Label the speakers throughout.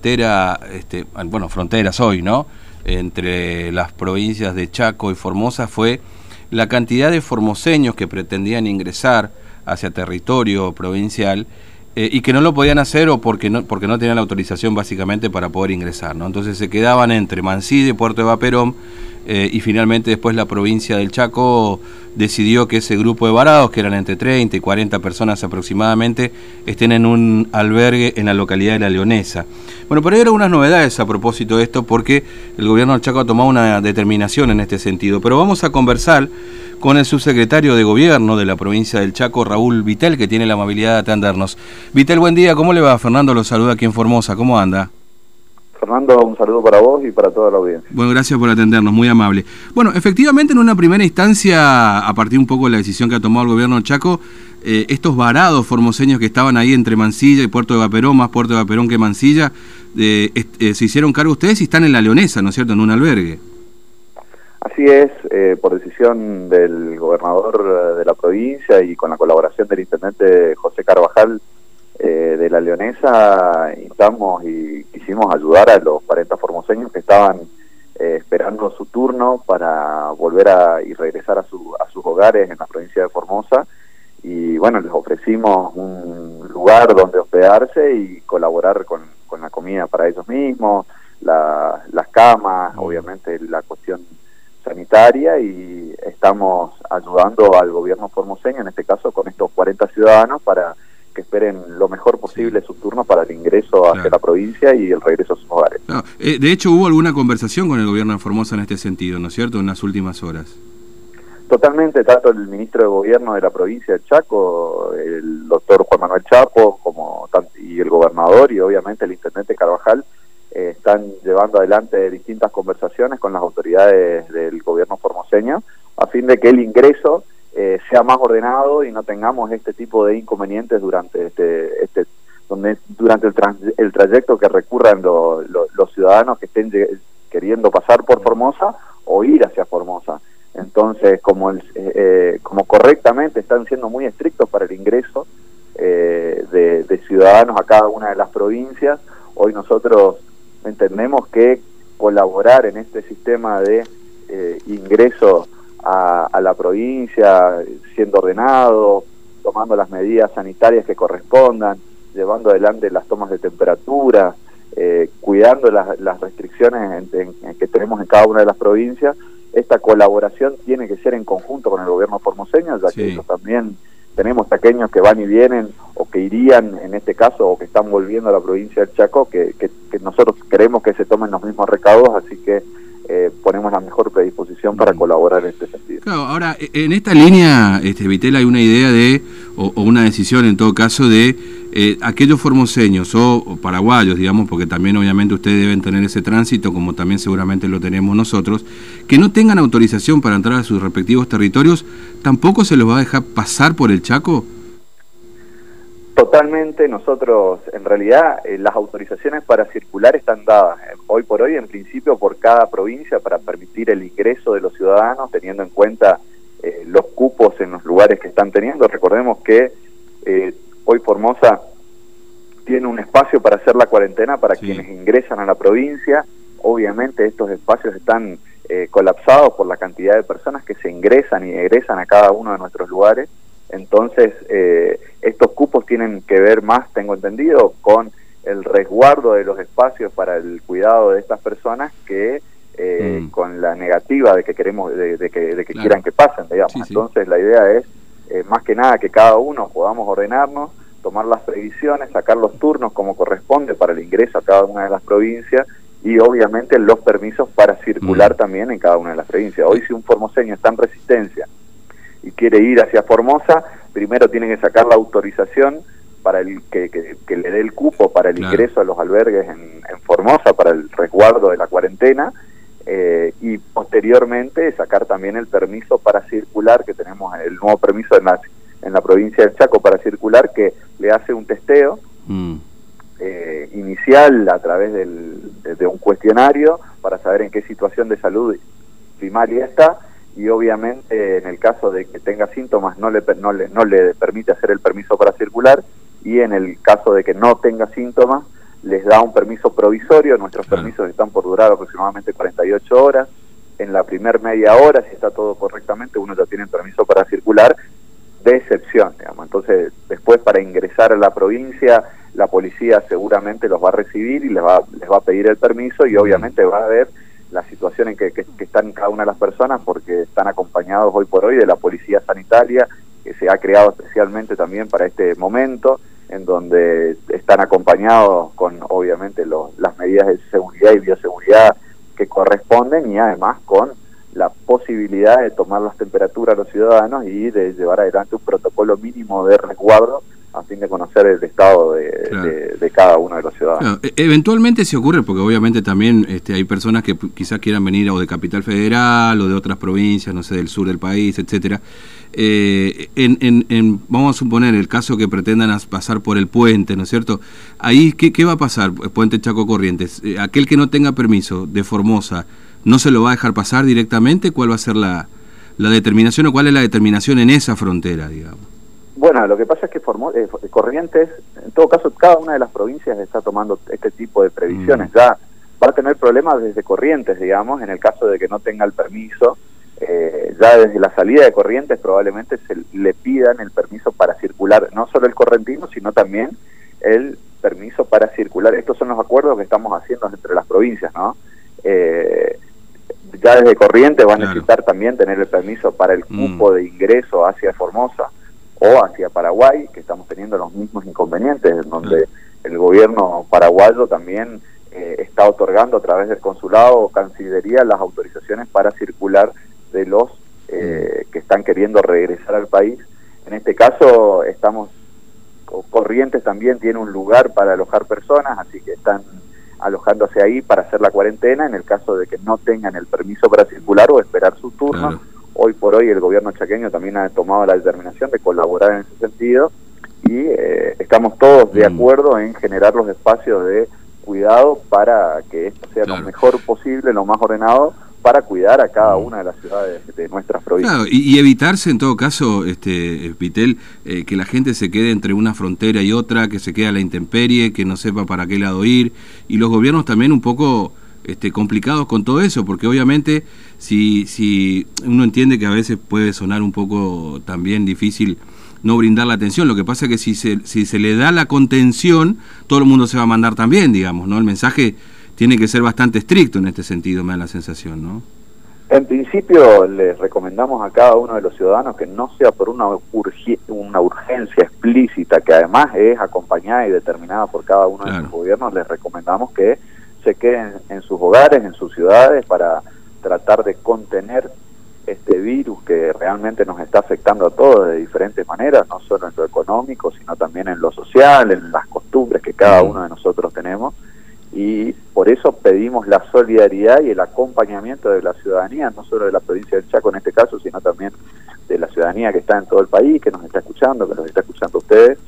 Speaker 1: frontera, este, bueno, fronteras hoy, ¿no? Entre las provincias de Chaco y Formosa fue la cantidad de formoseños que pretendían ingresar hacia territorio provincial eh, y que no lo podían hacer o porque no, porque no tenían la autorización básicamente para poder ingresar. ¿no? Entonces se quedaban entre Mansilla y Puerto de Vaperón eh, y finalmente después la provincia del Chaco decidió que ese grupo de varados, que eran entre 30 y 40 personas aproximadamente, estén en un albergue en la localidad de La Leonesa. Bueno, pero hay algunas novedades a propósito de esto porque el gobierno del Chaco ha tomado una determinación en este sentido. Pero vamos a conversar con el subsecretario de Gobierno de la provincia del Chaco, Raúl Vitel, que tiene la amabilidad de atendernos. Vitel, buen día, ¿cómo le va? Fernando lo saluda aquí en Formosa, ¿cómo anda?
Speaker 2: Fernando, un saludo para vos y para toda la audiencia.
Speaker 1: Bueno, gracias por atendernos, muy amable. Bueno, efectivamente en una primera instancia, a partir un poco de la decisión que ha tomado el gobierno del Chaco, eh, estos varados formoseños que estaban ahí entre Mansilla y Puerto de Vaperón, más Puerto de Vaperón que Mansilla, eh, eh, se hicieron cargo ustedes y están en la Leonesa, ¿no es cierto?, en un albergue.
Speaker 2: Así es, eh, por decisión del gobernador eh, de la provincia y con la colaboración del intendente José Carvajal eh, de la Leonesa, instamos y quisimos ayudar a los 40 formoseños que estaban esperando su turno para volver a y regresar a, su, a sus hogares en la provincia de Formosa. Y bueno, les ofrecimos un lugar donde hospedarse y colaborar con, con la comida para ellos mismos, las camas, obviamente la cuestión sanitaria y estamos ayudando al gobierno formoseño, en este caso con estos 40 ciudadanos, para que esperen lo mejor posible su turno para el ingreso hacia la provincia y el regreso a sus hogares.
Speaker 1: Eh, de hecho, hubo alguna conversación con el gobierno de Formosa en este sentido, ¿no es cierto?, en las últimas horas.
Speaker 2: Totalmente, tanto el ministro de Gobierno de la provincia de Chaco, el doctor Juan Manuel Chapo, como y el gobernador y obviamente el intendente Carvajal, están llevando adelante distintas conversaciones con las autoridades del gobierno formoseño a fin de que el ingreso eh, sea más ordenado y no tengamos este tipo de inconvenientes durante este, este donde durante el, el trayecto que recurran los ciudadanos que estén queriendo pasar por Formosa o ir hacia Formosa. Entonces, como, eh, como correctamente están siendo muy estrictos para el ingreso de, de ciudadanos a cada una de las provincias, hoy nosotros entendemos que colaborar en este sistema de eh, ingreso a, la provincia, siendo ordenado, tomando las medidas sanitarias que correspondan, llevando adelante las tomas de temperatura, eh, cuidando las, restricciones que tenemos en cada una de las provincias, esta colaboración tiene que ser en conjunto con el gobierno formoseño, ya que ellos también tenemos pequeños que van y vienen o que irían en este caso o que están volviendo a la provincia del Chaco, que, que, nosotros queremos que se tomen los mismos recaudos, así que eh, ponemos la mejor predisposición para colaborar en este sentido.
Speaker 1: Claro, ahora, en esta línea, este, Vitel, hay una idea de, o, una decisión en todo caso, de eh, aquellos formoseños o, paraguayos, digamos, porque también obviamente ustedes deben tener ese tránsito, como también seguramente lo tenemos nosotros, que no tengan autorización para entrar a sus respectivos territorios, ¿tampoco se los va a dejar pasar por el Chaco?
Speaker 2: Totalmente, nosotros en realidad eh, las autorizaciones para circular están dadas eh, hoy por hoy en principio por cada provincia para permitir el ingreso de los ciudadanos teniendo en cuenta eh, los cupos en los lugares que están teniendo. Recordemos que hoy Formosa tiene un espacio para hacer la cuarentena para quienes ingresan a la provincia. Obviamente estos espacios están colapsados por la cantidad de personas que se ingresan y egresan a cada uno de nuestros lugares entonces, eh, estos cupos tienen que ver más, tengo entendido, con el resguardo de los espacios para el cuidado de estas personas que eh, mm. con la negativa de que queremos, de, que, quieran que pasen, digamos. Entonces, la idea es, eh, más que nada, que cada uno podamos ordenarnos, tomar las previsiones, sacar los turnos como corresponde para el ingreso a cada una de las provincias y obviamente los permisos para circular mm. también en cada una de las provincias. Hoy si un formoseño está en resistencia y quiere ir hacia Formosa, primero tiene que sacar la autorización para el que, que, le dé el cupo para el ingreso a los albergues en, Formosa, para el resguardo de la cuarentena, eh, y posteriormente sacar también el permiso para circular, que tenemos el nuevo permiso en la, en la provincia del Chaco para circular, que le hace un testeo mm. eh, inicial a través del, de un cuestionario para saber en qué situación de salud primaria está, y obviamente en el caso de que tenga síntomas no le, no le, no le permite hacer el permiso para circular y en el caso de que no tenga síntomas les da un permiso provisorio, nuestros permisos están por durar aproximadamente 48 horas, en la primer media hora, si está todo correctamente, uno ya tiene permiso para circular, de excepción, digamos. Entonces, después para ingresar a la provincia, la policía seguramente los va a recibir y les va, les va a pedir el permiso y obviamente va a ver la situación en que, que, están cada una de las personas porque están acompañados hoy por hoy de la policía sanitaria que se ha creado especialmente también para este momento en donde están acompañados con obviamente los, las medidas de seguridad y bioseguridad que corresponden y además con la posibilidad de tomar las temperaturas a los ciudadanos y de llevar adelante un protocolo mínimo de resguardo a fin de conocer el estado de, cada uno de los ciudadanos.
Speaker 1: E-, eventualmente se ocurre, porque obviamente también este, hay personas que quizás quieran venir o de Capital Federal o de otras provincias, no sé, del sur del país, etcétera. Eh, en, vamos a suponer el caso que pretendan pasar por el puente, ¿no es cierto? Ahí, ¿qué, qué va a pasar, puente Chaco Corrientes? Eh, aquel que no tenga permiso de Formosa, ¿no se lo va a dejar pasar directamente? ¿Cuál va a ser la, la determinación o cuál es la determinación en esa frontera, digamos?
Speaker 2: Bueno, lo que pasa es que formó, eh, Corrientes, en todo caso, cada una de las provincias está tomando este tipo de previsiones. Mm. Ya va a tener problemas desde Corrientes, digamos, en el caso de que no tenga el permiso. Eh, ya desde la salida de Corrientes probablemente se le pidan el permiso para circular, no solo el correntino, sino también el permiso para circular. Estos son los acuerdos que estamos haciendo entre las provincias, ¿no? Eh, ya desde Corrientes va a necesitar también tener el permiso para el mm. cupo de ingreso hacia Formosa o hacia Paraguay, que estamos teniendo los mismos inconvenientes, en donde el gobierno paraguayo también eh, está otorgando a través del consulado o cancillería las autorizaciones para circular de los eh, que están queriendo regresar al país. En este caso estamos, Corrientes también tiene un lugar para alojar personas, así que están alojándose ahí para hacer la cuarentena en el caso de que no tengan el permiso para circular o esperar su turno hoy por hoy el gobierno chaqueño también ha tomado la determinación de colaborar en ese sentido y eh, estamos todos de mm. acuerdo en generar los espacios de cuidado para que esto sea lo mejor posible, lo más ordenado para cuidar a cada mm. una de las ciudades de nuestras provincias.
Speaker 1: y, evitarse en todo caso, este Vitel, eh, que la gente se quede entre una frontera y otra, que se quede a la intemperie, que no sepa para qué lado ir, y los gobiernos también un poco este, complicados con todo eso, porque obviamente si, si uno entiende que a veces puede sonar un poco también difícil no brindar la atención, lo que pasa es que si se, si se le da la contención, todo el mundo se va a mandar también, digamos, ¿no? El mensaje tiene que ser bastante estricto en este sentido, me da la sensación, ¿no?
Speaker 2: En principio les recomendamos a cada uno de los ciudadanos que no sea por una, una urgencia explícita, que además es acompañada y determinada por cada uno de los gobiernos, les recomendamos que se queden en sus hogares, en sus ciudades, para tratar de contener este virus que realmente nos está afectando a todos de diferentes maneras, no solo en lo económico, sino también en lo social, en las costumbres que cada uno de nosotros tenemos. Y por eso pedimos la solidaridad y el acompañamiento de la ciudadanía, no solo de la provincia del Chaco en este caso, sino también de la ciudadanía que está en todo el país, que nos está escuchando, que nos está escuchando ustedes,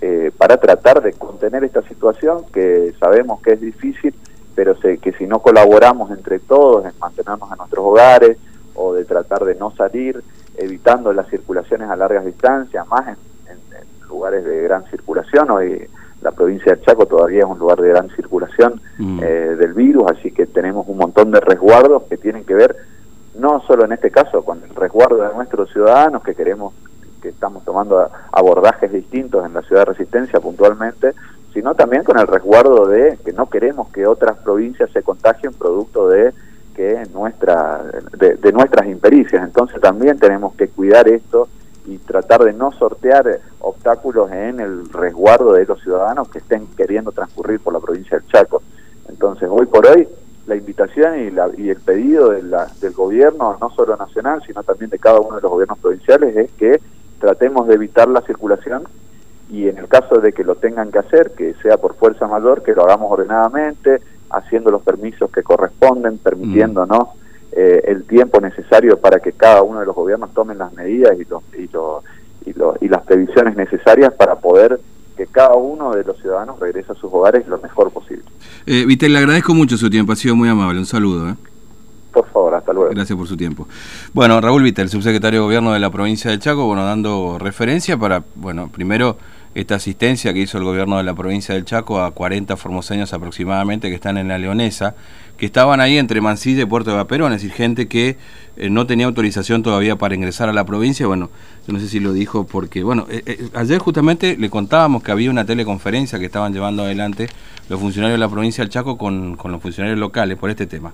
Speaker 2: eh, para tratar de contener esta situación que sabemos que es difícil, pero sé que si no colaboramos entre todos en mantenernos en nuestros hogares o de tratar de no salir, evitando las circulaciones a largas distancias, más en, lugares de gran circulación, hoy la provincia de Chaco todavía es un lugar de gran circulación mm. eh, del virus, así que tenemos un montón de resguardos que tienen que ver no solo en este caso con el resguardo de nuestros ciudadanos que queremos que estamos tomando abordajes distintos en la ciudad de Resistencia puntualmente, sino también con el resguardo de que no queremos que otras provincias se contagien producto de que nuestra de, nuestras impericias. Entonces también tenemos que cuidar esto y tratar de no sortear obstáculos en el resguardo de los ciudadanos que estén queriendo transcurrir por la provincia del Chaco. Entonces, hoy por hoy, la invitación y, la, y el pedido de la, del gobierno, no solo nacional, sino también de cada uno de los gobiernos provinciales, es que tratemos de evitar la circulación y en el caso de que lo tengan que hacer, que sea por fuerza mayor, que lo hagamos ordenadamente, haciendo los permisos que corresponden, permitiéndonos eh, el tiempo necesario para que cada uno de los gobiernos tomen las medidas y, los, y, y, y las previsiones necesarias para poder que cada uno de los ciudadanos regrese a sus hogares lo mejor posible.
Speaker 1: Eh, Vitel, le agradezco mucho su tiempo, ha sido muy amable, un saludo. ¿eh? Gracias por su tiempo. Bueno, Raúl Vitel, subsecretario de Gobierno de la provincia de Chaco, bueno, dando referencia para, bueno, primero esta asistencia que hizo el gobierno de la provincia del Chaco a 40 formoseños aproximadamente que están en la Leonesa, que estaban ahí entre Mansilla y Puerto de Vaperón, es decir, gente que eh, no tenía autorización todavía para ingresar a la provincia. Bueno, yo no sé si lo dijo porque, bueno, eh, eh, ayer justamente le contábamos que había una teleconferencia que estaban llevando adelante los funcionarios de la provincia del Chaco con, con los funcionarios locales por este tema.